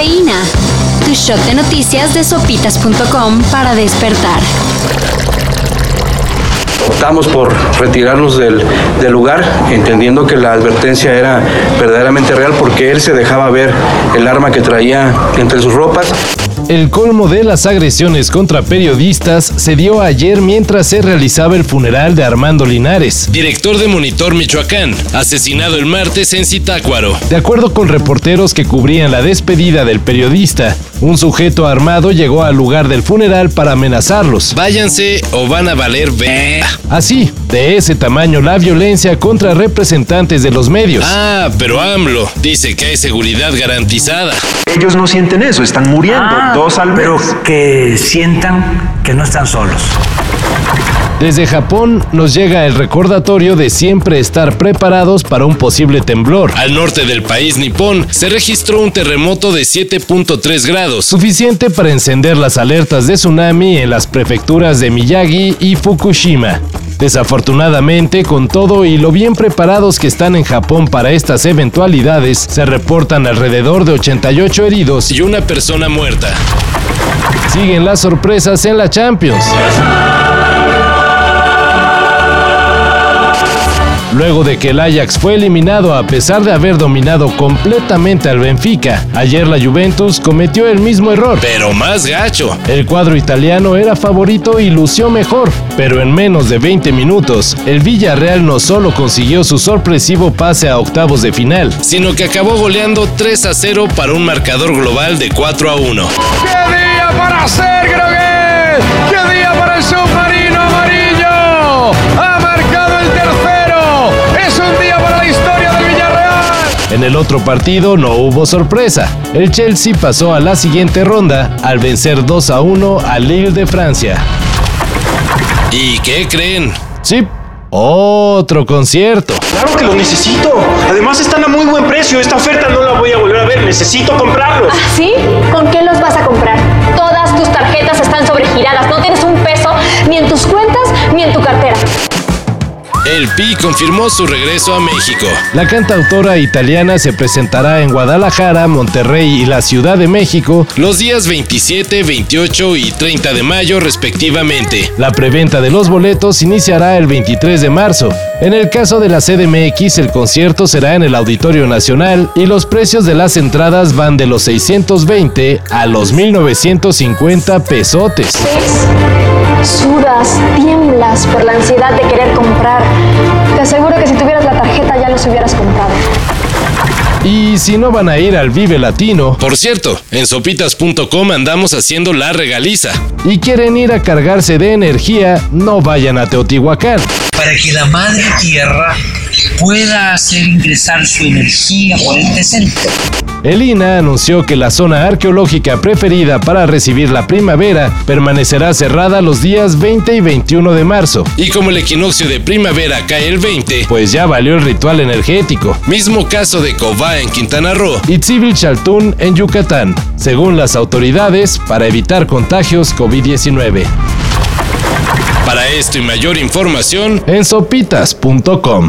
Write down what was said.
Tu shot de noticias de sopitas.com para despertar. Optamos por retirarnos del, del, lugar, entendiendo que la advertencia era verdaderamente real porque él se dejaba ver el arma que traía entre sus ropas. El colmo de las agresiones contra periodistas se dio ayer mientras se realizaba el funeral de Armando Linares, director de Monitor Michoacán, asesinado el martes en Zitácuaro. De acuerdo con reporteros que cubrían la despedida del periodista, un sujeto armado llegó al lugar del funeral para amenazarlos. Váyanse o van a valer ve. Así, de ese tamaño la violencia contra representantes de los medios. Ah, pero AMLO dice que hay seguridad garantizada. Ellos no sienten eso, están muriendo. Ah, dos al mes. Pero que sientan que no están solos. Desde Japón nos llega el recordatorio de siempre estar preparados para un posible temblor. Al norte del país nipón se registró un terremoto de 7.3 grados, suficiente para encender las alertas de tsunami en las prefecturas de Miyagi y Fukushima. Desafortunadamente, con todo y lo bien preparados que están en Japón para estas eventualidades, se reportan alrededor de 88 heridos y una persona muerta. Siguen las sorpresas en la Champions. Luego de que el Ajax fue eliminado a pesar de haber dominado completamente al Benfica, ayer la Juventus cometió el mismo error. Pero más gacho. El cuadro italiano era favorito y lució mejor, pero en menos de 20 minutos, el Villarreal no solo consiguió su sorpresivo pase a octavos de final, sino que acabó goleando 3 a 0 para un marcador global de 4 a 1. En el otro partido no hubo sorpresa. El Chelsea pasó a la siguiente ronda al vencer 2 a 1 al Lille de Francia. ¿Y qué creen? Sí, otro concierto. Claro que lo necesito. Además están a muy buen precio. Esta oferta no la voy a volver a ver. Necesito comprarlos. ¿Ah, sí? ¿Con qué los vas a comprar? Todas tus tarjetas están sobregiradas. No tienes un peso ni en tus cuentas ni en tu cartera. El Pi confirmó su regreso a México. La cantautora italiana se presentará en Guadalajara, Monterrey y la Ciudad de México los días 27, 28 y 30 de mayo respectivamente. La preventa de los boletos iniciará el 23 de marzo. En el caso de la CDMX, el concierto será en el Auditorio Nacional y los precios de las entradas van de los 620 a los 1950 pesotes. Sudas, tiemblas por la ansiedad de querer comprar. Te aseguro que si tuvieras la tarjeta ya los hubieras comprado. Y si no van a ir al Vive Latino. Por cierto, en sopitas.com andamos haciendo la regaliza. Y quieren ir a cargarse de energía, no vayan a Teotihuacán. Para que la madre tierra pueda hacer ingresar su energía por este centro. El INA anunció que la zona arqueológica preferida para recibir la primavera permanecerá cerrada los días 20 y 21 de marzo. Y como el equinoccio de primavera cae el 20, pues ya valió el ritual energético. Mismo caso de Cobá en Quintana Roo y Tzivil Chaltún en Yucatán, según las autoridades, para evitar contagios COVID-19. Para esto y mayor información en sopitas.com.